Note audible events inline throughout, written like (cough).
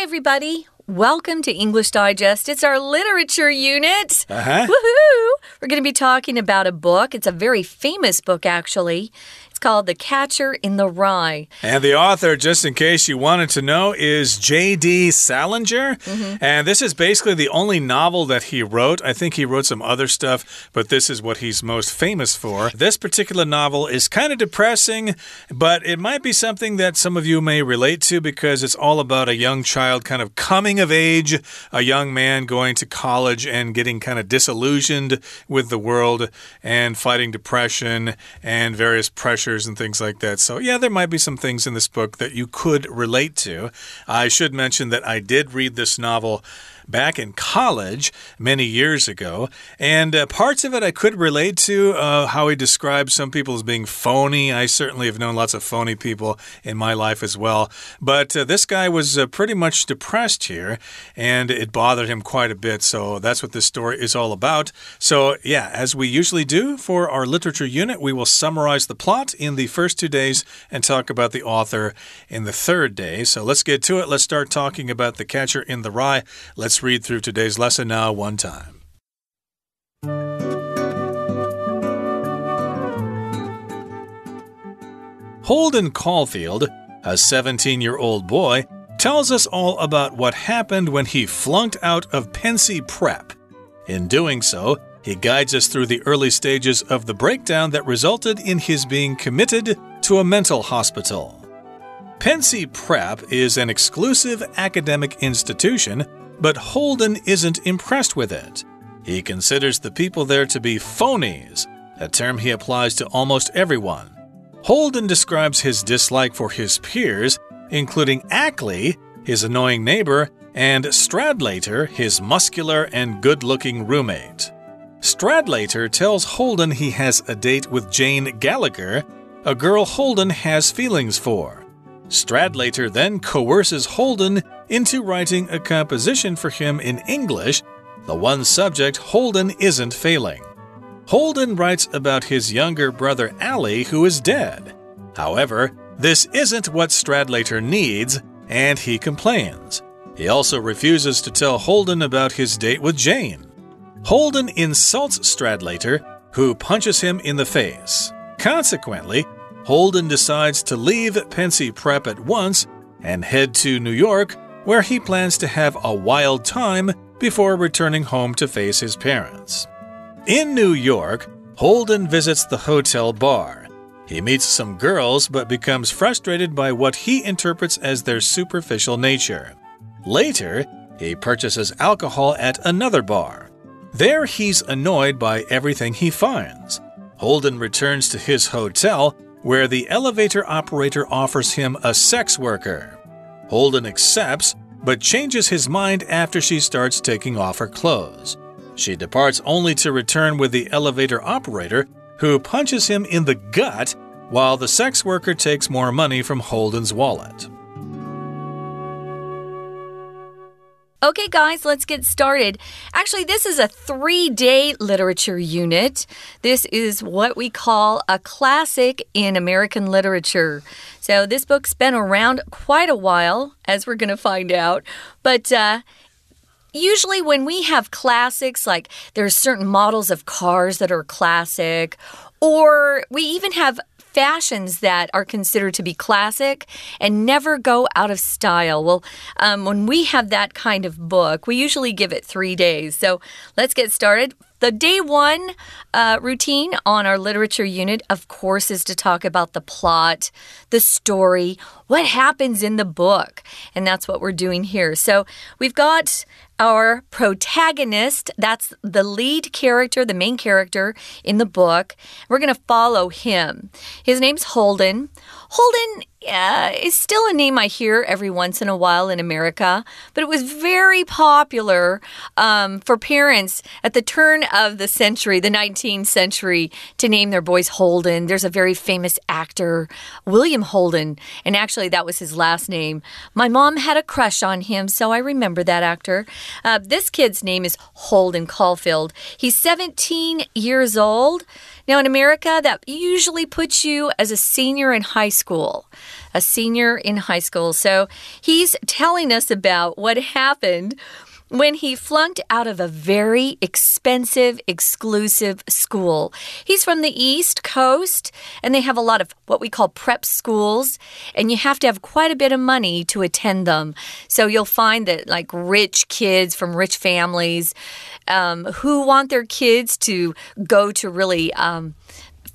Hi, everybody. Welcome to English Digest. It's our literature unit. Uh huh. Woohoo! We're going to be talking about a book. It's a very famous book, actually. Called The Catcher in the Rye. And the author, just in case you wanted to know, is J.D. Salinger. Mm -hmm. And this is basically the only novel that he wrote. I think he wrote some other stuff, but this is what he's most famous for. This particular novel is kind of depressing, but it might be something that some of you may relate to because it's all about a young child kind of coming of age, a young man going to college and getting kind of disillusioned with the world and fighting depression and various pressures and things like that. So, yeah, there might be some things in this book that you could relate to. I should mention that I did read this novel back in college many years ago. And uh, parts of it I could relate to uh, how he describes some people as being phony. I certainly have known lots of phony people in my life as well. But uh, this guy was uh, pretty much depressed here, and it bothered him quite a bit. So that's what this story is all about. So, yeah, as we usually do for our literature unit, we will summarize the plot in the first two days and talk about the author in the third day. So let's get to it. Let's start talking about The Catcher in the Rye. Let's read through today's lesson now, one time. Holden Caulfield, a 17 year old boy, tells us all about what happened when he flunked out of Pencey Prep. In doing so, he guides us through the early stages of the breakdown that resulted in his being committed to a mental hospital. Pencey Prep is an exclusive academic institution but Holden isn't impressed with it. He considers the people there to be phonies, a term he applies to almost everyone. Holden describes his dislike for his peers, including Ackley, his annoying neighbor, and Stradlater, his muscular and good looking roommate. Stradlater tells Holden he has a date with Jane Gallagher, a girl Holden has feelings for. Stradlater then coerces Holden into writing a composition for him in English, the one subject Holden isn't failing. Holden writes about his younger brother Allie, who is dead. However, this isn't what Stradlater needs, and he complains. He also refuses to tell Holden about his date with Jane. Holden insults Stradlater, who punches him in the face. Consequently, Holden decides to leave Pencey Prep at once and head to New York, where he plans to have a wild time before returning home to face his parents. In New York, Holden visits the hotel bar. He meets some girls but becomes frustrated by what he interprets as their superficial nature. Later, he purchases alcohol at another bar. There, he's annoyed by everything he finds. Holden returns to his hotel where the elevator operator offers him a sex worker. Holden accepts, but changes his mind after she starts taking off her clothes. She departs only to return with the elevator operator, who punches him in the gut while the sex worker takes more money from Holden's wallet. Okay, guys, let's get started. Actually, this is a three day literature unit. This is what we call a classic in American literature. So, this book's been around quite a while, as we're going to find out. But, uh, Usually, when we have classics, like there's certain models of cars that are classic, or we even have fashions that are considered to be classic and never go out of style. Well, um, when we have that kind of book, we usually give it three days. So let's get started. The day one uh, routine on our literature unit, of course, is to talk about the plot, the story, what happens in the book. And that's what we're doing here. So we've got our protagonist. That's the lead character, the main character in the book. We're going to follow him. His name's Holden. Holden uh, is still a name I hear every once in a while in America, but it was very popular um, for parents at the turn of the century, the 19th century, to name their boys Holden. There's a very famous actor, William Holden, and actually that was his last name. My mom had a crush on him, so I remember that actor. Uh, this kid's name is Holden Caulfield. He's 17 years old. Now, in America, that usually puts you as a senior in high school. A senior in high school. So he's telling us about what happened when he flunked out of a very expensive, exclusive school. He's from the East Coast, and they have a lot of what we call prep schools, and you have to have quite a bit of money to attend them. So you'll find that, like, rich kids from rich families um, who want their kids to go to really. Um,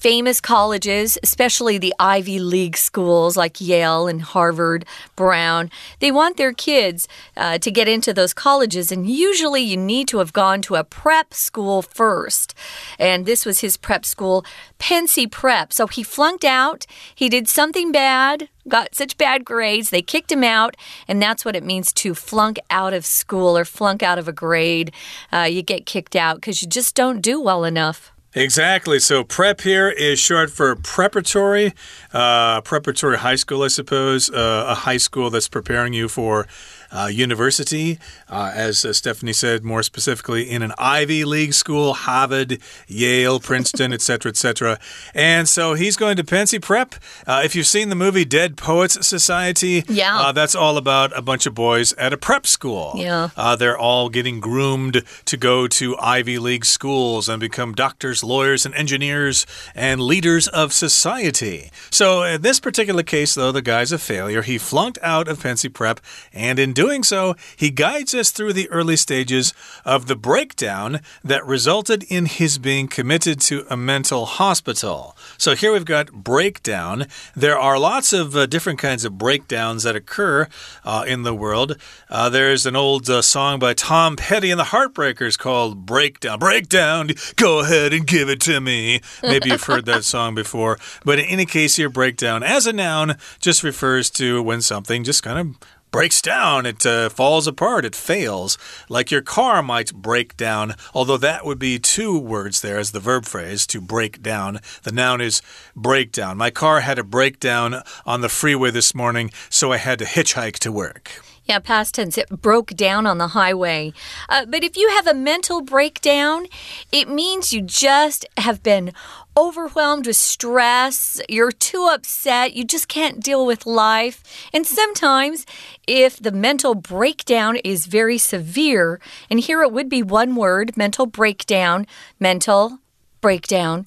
famous colleges, especially the Ivy League schools like Yale and Harvard, Brown, they want their kids uh, to get into those colleges. And usually you need to have gone to a prep school first. And this was his prep school, Pencey Prep. So he flunked out. He did something bad, got such bad grades, they kicked him out. And that's what it means to flunk out of school or flunk out of a grade. Uh, you get kicked out because you just don't do well enough. Exactly. So prep here is short for preparatory, uh, preparatory high school, I suppose, uh, a high school that's preparing you for uh, university, uh, as uh, Stephanie said, more specifically in an Ivy League school, Harvard, Yale, Princeton, etc., etc. And so he's going to Pencey Prep. Uh, if you've seen the movie Dead Poets Society, yeah, uh, that's all about a bunch of boys at a prep school. Yeah, uh, they're all getting groomed to go to Ivy League schools and become doctors, lawyers, and engineers and leaders of society. So in this particular case, though, the guy's a failure. He flunked out of Pencey Prep, and in doing doing so, he guides us through the early stages of the breakdown that resulted in his being committed to a mental hospital. So here we've got breakdown. There are lots of uh, different kinds of breakdowns that occur uh, in the world. Uh, there's an old uh, song by Tom Petty and the Heartbreakers called Breakdown. Breakdown, go ahead and give it to me. Maybe you've heard that song before. But in any case, here, breakdown as a noun just refers to when something just kind of breaks down, it uh, falls apart, it fails. Like your car might break down, although that would be two words there as the verb phrase to break down. The noun is breakdown. My car had a breakdown on the freeway this morning, so I had to hitchhike to work. Yeah, past tense. It broke down on the highway. Uh, but if you have a mental breakdown, it means you just have been overwhelmed with stress, you're too upset, you just can't deal with life. And sometimes, if the mental breakdown is very severe, and here it would be one word mental breakdown, mental breakdown.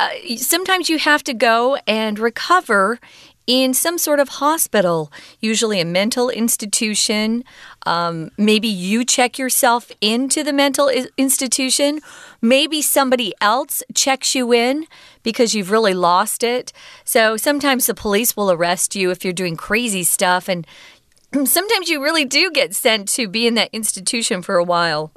Uh, sometimes you have to go and recover in some sort of hospital, usually a mental institution. Um, maybe you check yourself into the mental institution. Maybe somebody else checks you in because you've really lost it. So sometimes the police will arrest you if you're doing crazy stuff. And (clears throat) sometimes you really do get sent to be in that institution for a while.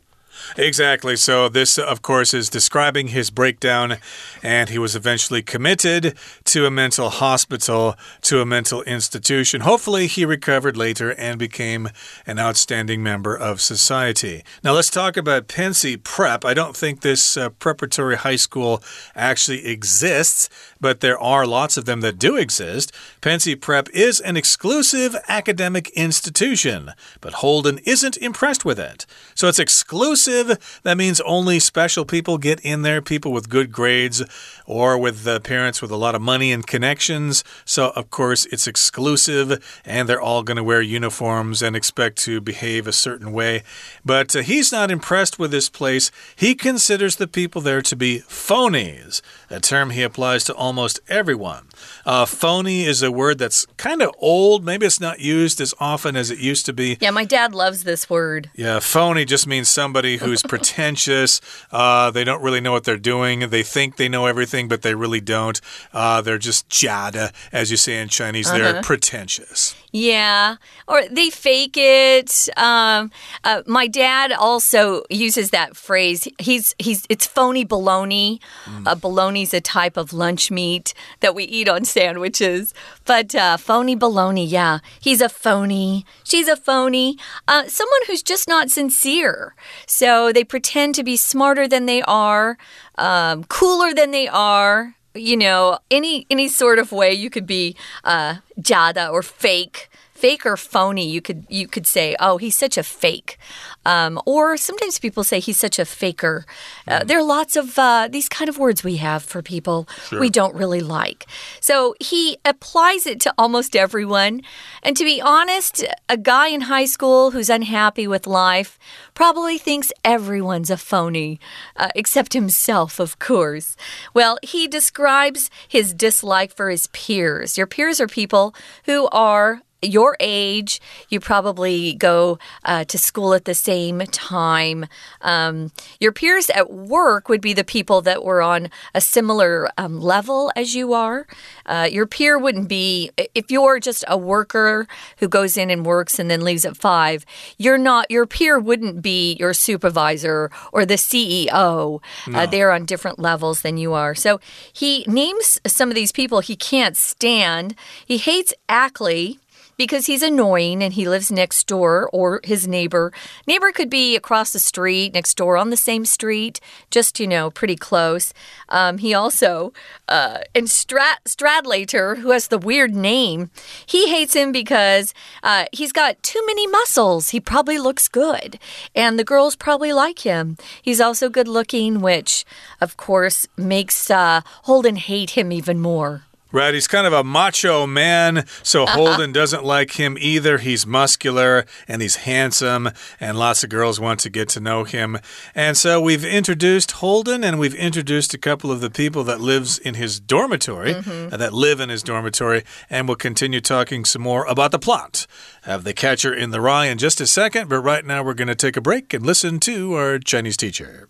Exactly. So, this, of course, is describing his breakdown, and he was eventually committed to a mental hospital, to a mental institution. Hopefully, he recovered later and became an outstanding member of society. Now, let's talk about Pencey Prep. I don't think this uh, preparatory high school actually exists, but there are lots of them that do exist. Pencey Prep is an exclusive academic institution, but Holden isn't impressed with it. So, it's exclusive that means only special people get in there, people with good grades or with uh, parents with a lot of money and connections. So, of course, it's exclusive and they're all going to wear uniforms and expect to behave a certain way. But uh, he's not impressed with this place. He considers the people there to be phonies, a term he applies to almost everyone. Uh, phony is a word that's kind of old. Maybe it's not used as often as it used to be. Yeah, my dad loves this word. Yeah, phony just means somebody who's (laughs) pretentious. Uh, they don't really know what they're doing. They think they know everything, but they really don't. Uh, they're just jada, as you say in Chinese. -huh. They're uh-huh. pretentious. Yeah, or they fake it. Um, uh, my dad also uses that phrase. He's he's it's phony baloney. Mm. Uh, baloney's a type of lunch meat that we eat on sandwiches. But uh, phony baloney, yeah, he's a phony. She's a phony. Uh, someone who's just not sincere. So they pretend to be smarter than they are, um, cooler than they are you know, any any sort of way you could be uh, jada or fake fake or phony, you could you could say, oh, he's such a fake, um, or sometimes people say he's such a faker. Uh, mm. there are lots of uh, these kind of words we have for people sure. we don't really like. So he applies it to almost everyone. And to be honest, a guy in high school who's unhappy with life probably thinks everyone's a phony, uh, except himself, of course. Well, he describes his dislike for his peers. Your peers are people who are your age, you probably go uh, to school at the same time. Um, your peers at work would be the people that were on a similar um, level as you are. Uh, your peer wouldn't be, if you're just a worker who goes in and works and then leaves at five, you're not, your peer wouldn't be your supervisor or the CEO. Uh, no. Uh, they're on different levels than you are. So he names some of these people he can't stand. He hates Ackley because he's annoying and he lives next door or his neighbor. Neighbor could be across the street, next door on the same street, just, you know, pretty close. Um, he also, uh, and Stradlater, who has the weird name, he hates him because uh, he's got too many muscles. He probably looks good, and the girls probably like him. He's also good looking, which, of course, makes uh, Holden hate him even more. Right, he's kind of a macho man, so uh-huh. Holden doesn't like him either. He's muscular and he's handsome, and lots of girls want to get to know him. And so we've introduced Holden, and we've introduced a couple of the people that lives in his dormitory, mm -hmm. uh, that live in his dormitory, and we'll continue talking some more about the plot of The Catcher in the Rye in just a second. But right now, we're going to take a break and listen to our Chinese teacher.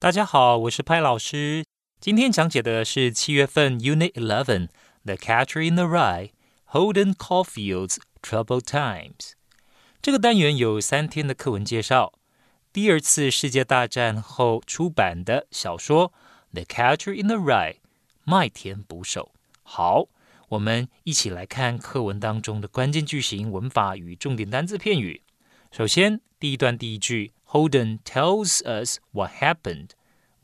大家好，我是派老师。 今天讲解的是七月份 Unit Eleven The Catcher in the Rye Holden Caulfield's Troubled Times。这个单元有三天的课文介绍。第二次世界大战后出版的小说《The Catcher in the Rye》麦田捕手。好，我们一起来看课文当中的关键句型、文法与重点单字片语。首先，第一段第一句，Holden tells us what happened。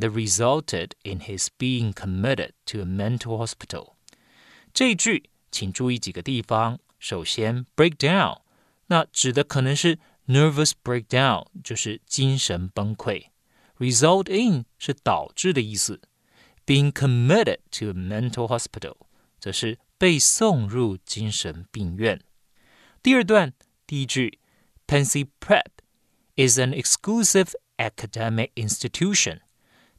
that resulted in his being committed to a mental hospital。这一句请注意几个地方。首先，break down，那指的可能是 nervous breakdown，就是精神崩溃。Result in 是导致的意思。Being committed to a mental hospital，则是被送入精神病院。第二段第一句，Pencey Prep is an exclusive academic institution。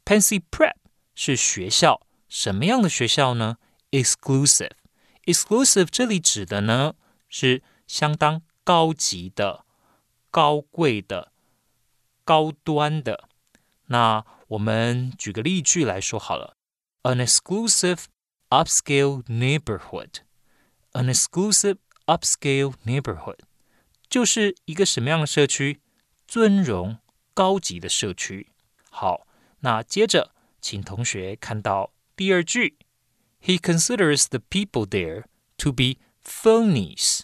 Pansy Prep 是学校，什么样的学校呢？Exclusive。Exclusive 这里指的呢是相当高级的、高贵的、高端的。那我们举个例句来说好了：An exclusive upscale neighborhood。An exclusive upscale neighborhood 就是一个什么样的社区？尊荣、高级的社区。好。那接着，请同学看到第二句，He considers the people there to be phonies。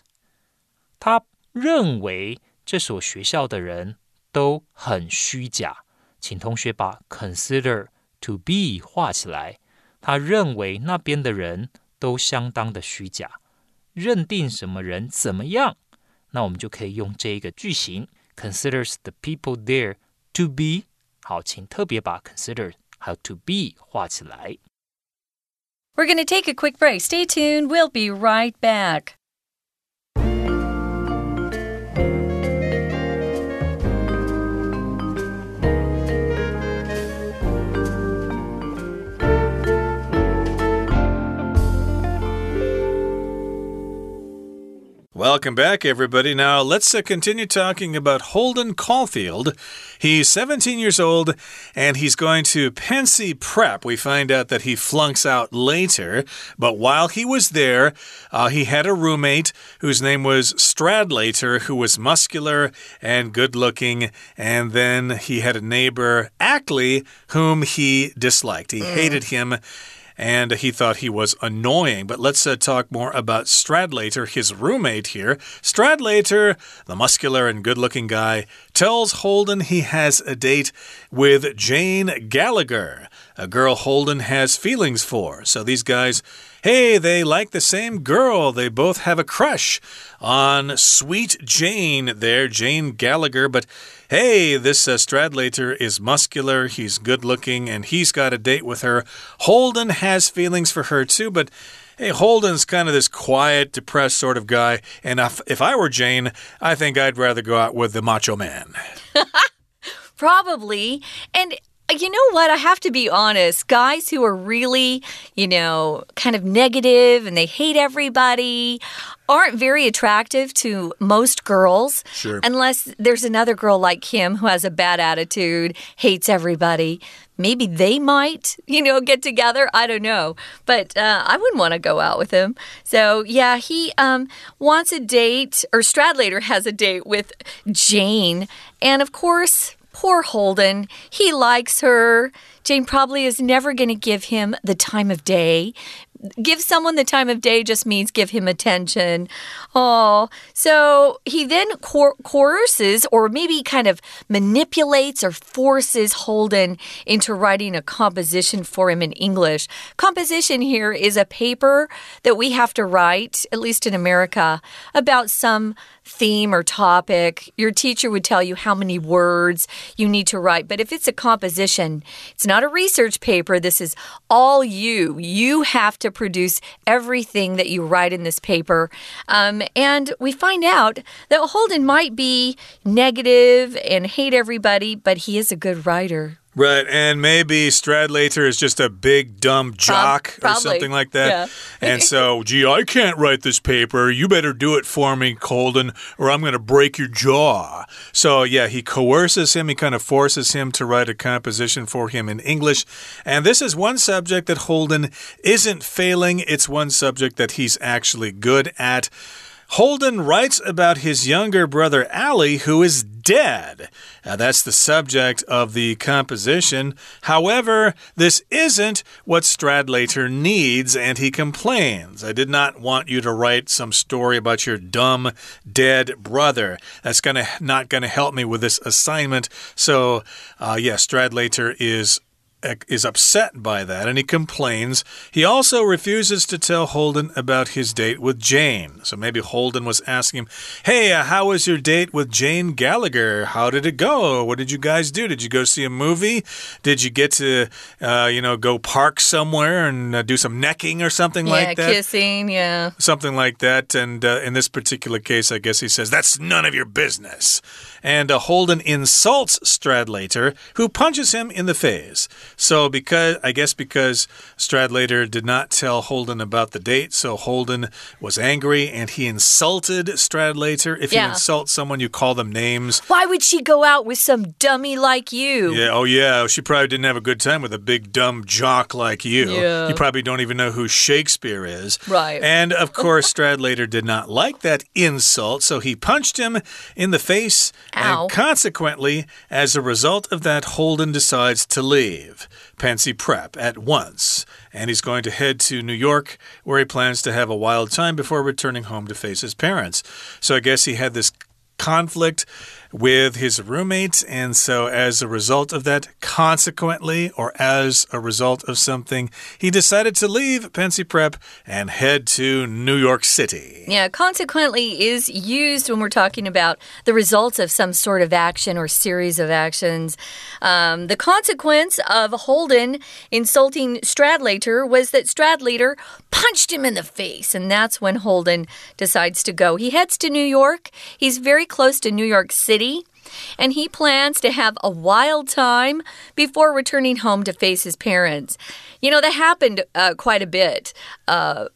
他认为这所学校的人都很虚假。请同学把 consider to be 画起来。他认为那边的人都相当的虚假。认定什么人怎么样？那我们就可以用这一个句型，considers the people there to be 好，请特别把 consider 还有 to be 画起来。We're going to take a quick break. Stay tuned. We'll be right back. Welcome back, everybody. Now, let's uh, continue talking about Holden Caulfield. He's 17 years old and he's going to Pencey Prep. We find out that he flunks out later, but while he was there, uh, he had a roommate whose name was Stradlater, who was muscular and good looking. And then he had a neighbor, Ackley, whom he disliked. He mm. hated him and he thought he was annoying. But let's uh, talk more about Stradlater, his roommate here. Stradlater, the muscular and good looking guy, tells Holden he has a date with Jane Gallagher, a girl Holden has feelings for. So these guys Hey, they like the same girl. They both have a crush on sweet Jane there, Jane Gallagher. But hey, this uh, Stradlater is muscular, he's good looking, and he's got a date with her. Holden has feelings for her too, but. Hey, Holden's kind of this quiet, depressed sort of guy. And if, if I were Jane, I think I'd rather go out with the macho man. (laughs) Probably. And you know what? I have to be honest. Guys who are really, you know, kind of negative and they hate everybody aren't very attractive to most girls. Sure. Unless there's another girl like him who has a bad attitude, hates everybody. Maybe they might, you know, get together. I don't know. But uh, I wouldn't want to go out with him. So, yeah, he um, wants a date, or Stradlater has a date with Jane. And of course, Poor Holden. He likes her. Jane probably is never going to give him the time of day give someone the time of day just means give him attention. Oh, so he then coerces or maybe kind of manipulates or forces Holden into writing a composition for him in English. Composition here is a paper that we have to write, at least in America, about some theme or topic. Your teacher would tell you how many words you need to write. But if it's a composition, it's not a research paper. This is all you. You have to produce everything that you write in this paper. Um, and we find out that Holden might be negative and hate everybody, but he is a good writer. Right, and maybe Stradlater is just a big dumb jock or something like that. Yeah. and (laughs) so, gee, I can't write this paper. You better do it for me, Colden, or I'm going to break your jaw. So, yeah, he coerces him. He kind of forces him to write a composition for him in English. And this is one subject that Holden isn't failing. It's one subject that he's actually good at. Holden writes about his younger brother Allie, who is dead. Now, that's the subject of the composition. However, this isn't what Stradlater needs, and he complains. I did not want you to write some story about your dumb, dead brother. That's gonna not gonna help me with this assignment. So, uh, yeah, Stradlater is is upset by that and he complains. He also refuses to tell Holden about his date with Jane. So maybe Holden was asking him, Hey, uh, how was your date with Jane Gallagher? How did it go? What did you guys do? Did you go see a movie? Did you get to, uh, you know, go park somewhere and uh, do some necking or something yeah, like that? Yeah, kissing, yeah. Something like that. And uh, in this particular case, I guess he says, That's none of your business. And uh, Holden insults Stradlater, who punches him in the face. So, because I guess because Stradlater did not tell Holden about the date, so Holden was angry and he insulted Stradlater. If yeah. you insult someone, you call them names. Why would she go out with some dummy like you? Yeah, oh yeah, she probably didn't have a good time with a big dumb jock like you. Yeah. You probably don't even know who Shakespeare is. Right. And of (laughs) course, Stradlater did not like that insult, so he punched him in the face. Ow. And consequently, as a result of that, Holden decides to leave. Pencey Prep at once, and he's going to head to New York where he plans to have a wild time before returning home to face his parents. So I guess he had this conflict with his roommates. And so, as a result of that, consequently, or as a result of something, he decided to leave Pencey Prep and head to New York City. Yeah, consequently is used when we're talking about the results of some sort of action or series of actions. Um, the consequence of Holden insulting Stradlater was that Stradlater punched him in the face. And that's when Holden decides to go. He heads to New York. He's very close to New York City. City and he plans to have a wild time before returning home to face his parents. You know, that happened uh, quite a bit. Uh,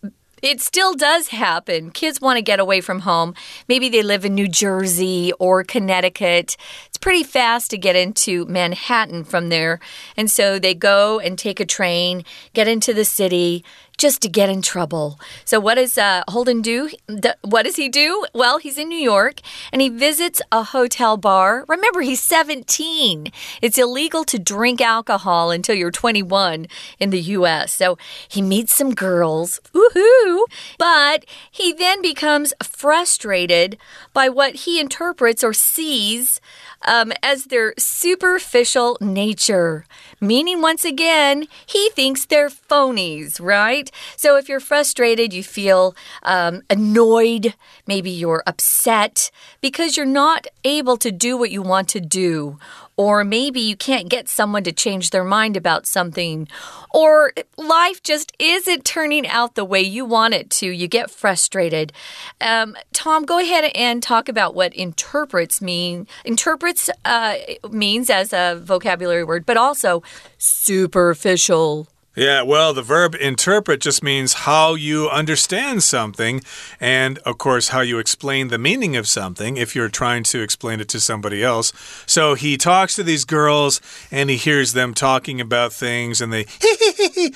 it still does happen. Kids want to get away from home. Maybe they live in New Jersey or Connecticut. It's pretty fast to get into Manhattan from there. And so they go and take a train, get into the city, just to get in trouble. So, what does uh, Holden do? What does he do? Well, he's in New York and he visits a hotel bar. Remember, he's 17. It's illegal to drink alcohol until you're 21 in the U.S. So, he meets some girls. Woohoo! But he then becomes frustrated by what he interprets or sees um, as their superficial nature. Meaning, once again, he thinks they're phonies, right? So if you're frustrated, you feel um, annoyed, maybe you're upset because you're not able to do what you want to do or maybe you can't get someone to change their mind about something, or life just isn't turning out the way you want it to. You get frustrated. Um, Tom, go ahead and talk about what interprets mean. Interprets uh, means as a vocabulary word, but also superficial. Yeah, well, the verb interpret just means how you understand something, and of course, how you explain the meaning of something if you're trying to explain it to somebody else. So he talks to these girls and he hears them talking about things and they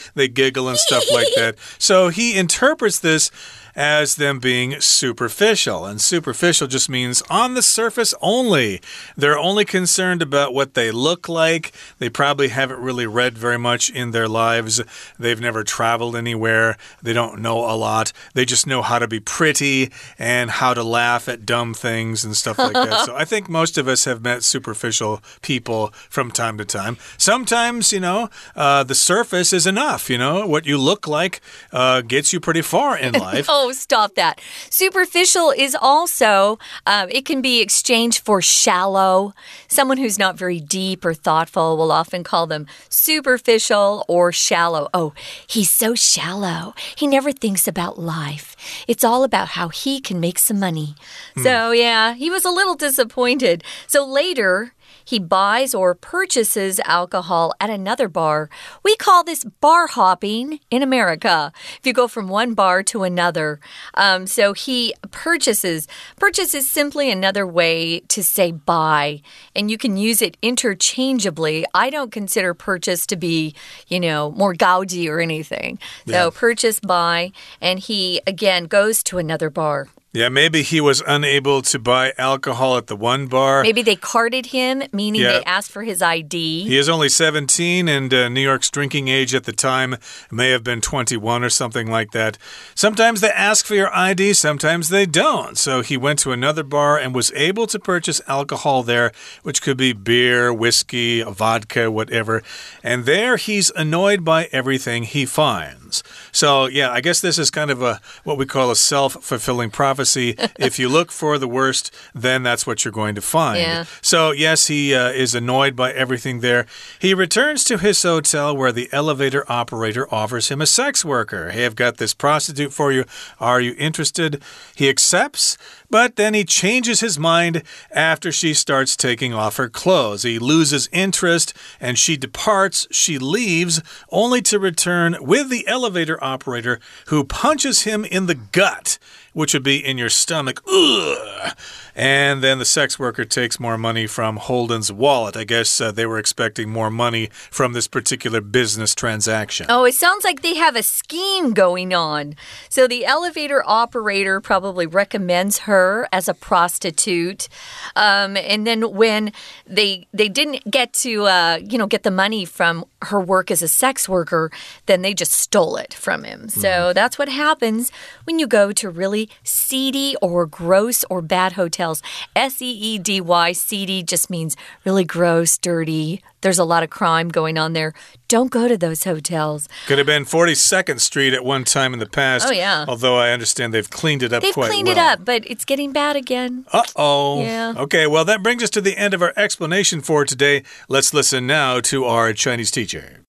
(laughs) they giggle and stuff like that. So he interprets this as them being superficial. And superficial just means on the surface only. They're only concerned about what they look like. They probably haven't really read very much in their lives. They've never traveled anywhere. They don't know a lot. They just know how to be pretty and how to laugh at dumb things and stuff like that. so (laughs) I think most of us have met superficial people from time to time. Sometimes, you know, uh, the surface is enough. You know, what you look like uh, gets you pretty far in (laughs) life. oh, stop that. Superficial is also, uh, it can be exchanged for shallow. Someone who's not very deep or thoughtful will often call them superficial or shallow. Oh, he's so shallow. He never thinks about life. It's all about how he can make some money. Hmm. So, yeah, he was a little disappointed. So later, he buys or purchases alcohol at another bar. We call this bar hopping in America. If you go from one bar to another. Um, so he purchases. Purchase is simply another way to say buy, and you can use it interchangeably. I don't consider purchase to be, you know, more gaudy or anything. So purchase, buy, and he again goes to another bar. Yeah, maybe he was unable to buy alcohol at the one bar. Maybe they carded him, meaning yeah. they asked for his ID. He is only 17, and uh, New York's drinking age at the time may have been 21 or something like that. Sometimes they ask for your ID, sometimes they don't. So he went to another bar and was able to purchase alcohol there, which could be beer, whiskey, vodka, whatever. And there he's annoyed by everything he finds. So, yeah, I guess this is kind of a what we call a self fulfilling prophecy. (laughs) if you look for the worst, then that's what you're going to find. Yeah. So, yes, he uh, is annoyed by everything there. He returns to his hotel where the elevator operator offers him a sex worker. Hey, I've got this prostitute for you. Are you interested? He accepts. But then he changes his mind after she starts taking off her clothes. He loses interest and she departs. She leaves only to return with the elevator operator who punches him in the gut which would be in your stomach. Ugh. And then the sex worker takes more money from Holden's wallet. I guess uh, they were expecting more money from this particular business transaction. Oh, it sounds like they have a scheme going on. So the elevator operator probably recommends her as a prostitute. Um, and then when they they didn't get to uh, you know get the money from her work as a sex worker, then they just stole it from him. So mm. that's what happens when you go to really seedy or gross or bad hotels. S E E D Y, seedy just means really gross, dirty. There's a lot of crime going on there. Don't go to those hotels. Could have been 42nd Street at one time in the past. Oh, yeah. Although I understand they've cleaned it up they've quite cleaned well. it up, but it's getting bad again. Uh oh. Yeah. Okay, well, that brings us to the end of our explanation for today. Let's listen now to our Chinese teacher.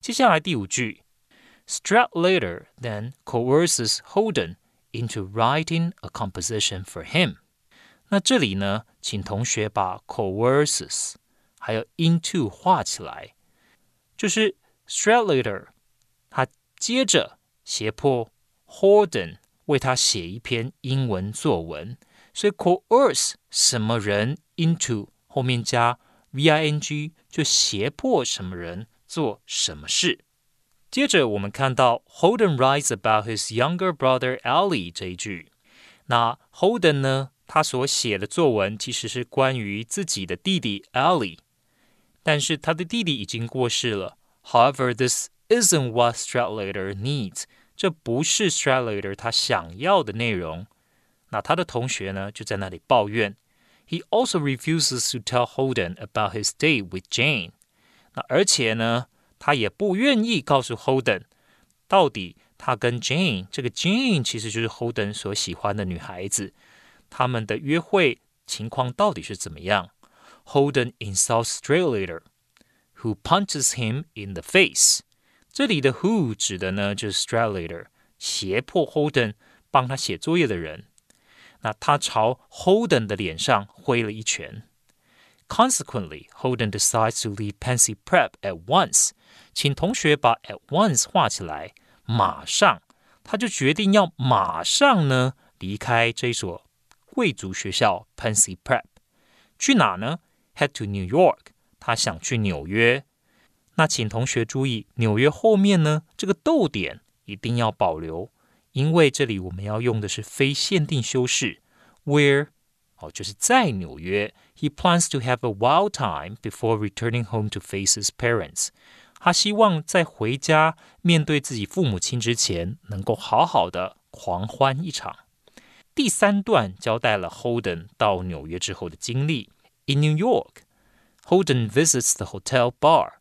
接下来第五句，Strat later then coerces Holden into writing a composition for him。那这里呢，请同学把 coerces 还有 into 画起来，就是 Strelater 他接着胁迫 Holden 为他写一篇英文作文，所以 coerce 什么人 into 后面加 v-i-n-g 就胁迫什么人做什么事。 接着我们看到 Holden writes about his younger brother Allie 这一句。那 Holden 呢，他所写的作文其实是关于自己的弟弟 Allie，但是他的弟弟已经过世了。However, this isn't what Stradlater needs。这不是 Stradlater 他想要的内容。那他的同学呢，就在那里抱怨。He also refuses to tell Holden about his date with Jane。那而且呢，他也不愿意告诉 Holden 到底他跟 Jane 这个 Jane 其实就是 Holden 所喜欢的女孩子，他们的约会情况到底是怎么样？Holden insults Stradlater, who punches him in the face。这里的 who 指的呢就是 Stradlater，胁迫 Holden 帮他写作业的人。那他朝 Holden 的脸上挥了一拳。Consequently, Holden decides to leave Pansy Prep at once. 请同学把 at once 画起来，马上，他就决定要马上呢离开这所贵族学校 Pansy Prep，去哪呢？Head to New York，他想去纽约。那请同学注意，纽约后面呢这个逗点一定要保留，因为这里我们要用的是非限定修饰，where 哦就是在纽约。 He plans to have a wild time before returning home to face his parents. 他希望在回家面对自己父母亲之前，能够好好的狂欢一场。第三段交代了 Holden 到纽约之后的经历。In New York, Holden visits the hotel bar.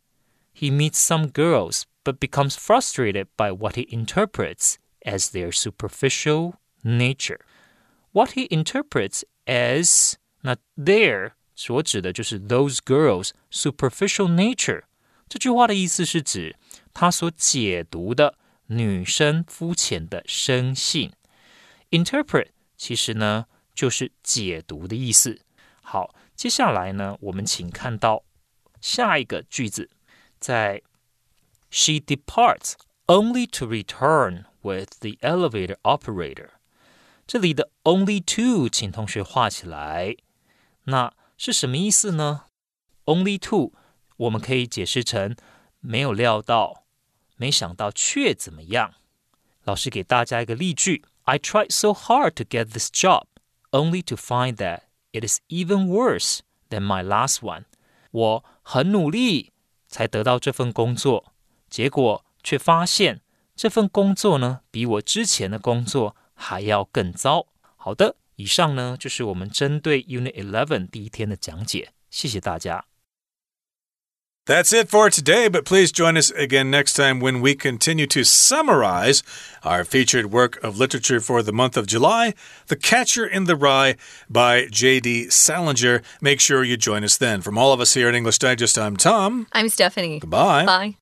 He meets some girls, but becomes frustrated by what he interprets as their superficial nature. What he interprets as 那 there 所指的就是 those girls' superficial nature。这句话的意思是指他所解读的女生肤浅的生性。Interpret 其实呢就是解读的意思。好，接下来呢，我们请看到下一个句子，在 She departs only to return with the elevator operator。这里的 only to，请同学画起来。那是什么意思呢？Only to。我们可以解释成没有料到，没想到却怎么样？老师给大家一个例句：I tried so hard to get this job, only to find that it is even worse than my last one。我很努力才得到这份工作，结果却发现这份工作呢，比我之前的工作还要更糟。好的， 以上呢就是我们针对 Unit Eleven 第一天的讲解，谢谢大家。That's it for today, but please join us again next time when we continue to summarize our featured work of literature for the month of July, The Catcher in the Rye by J.D. Salinger. Make sure you join us then. From all of us here at English Digest, I'm Tom. I'm Stephanie. Goodbye. Bye.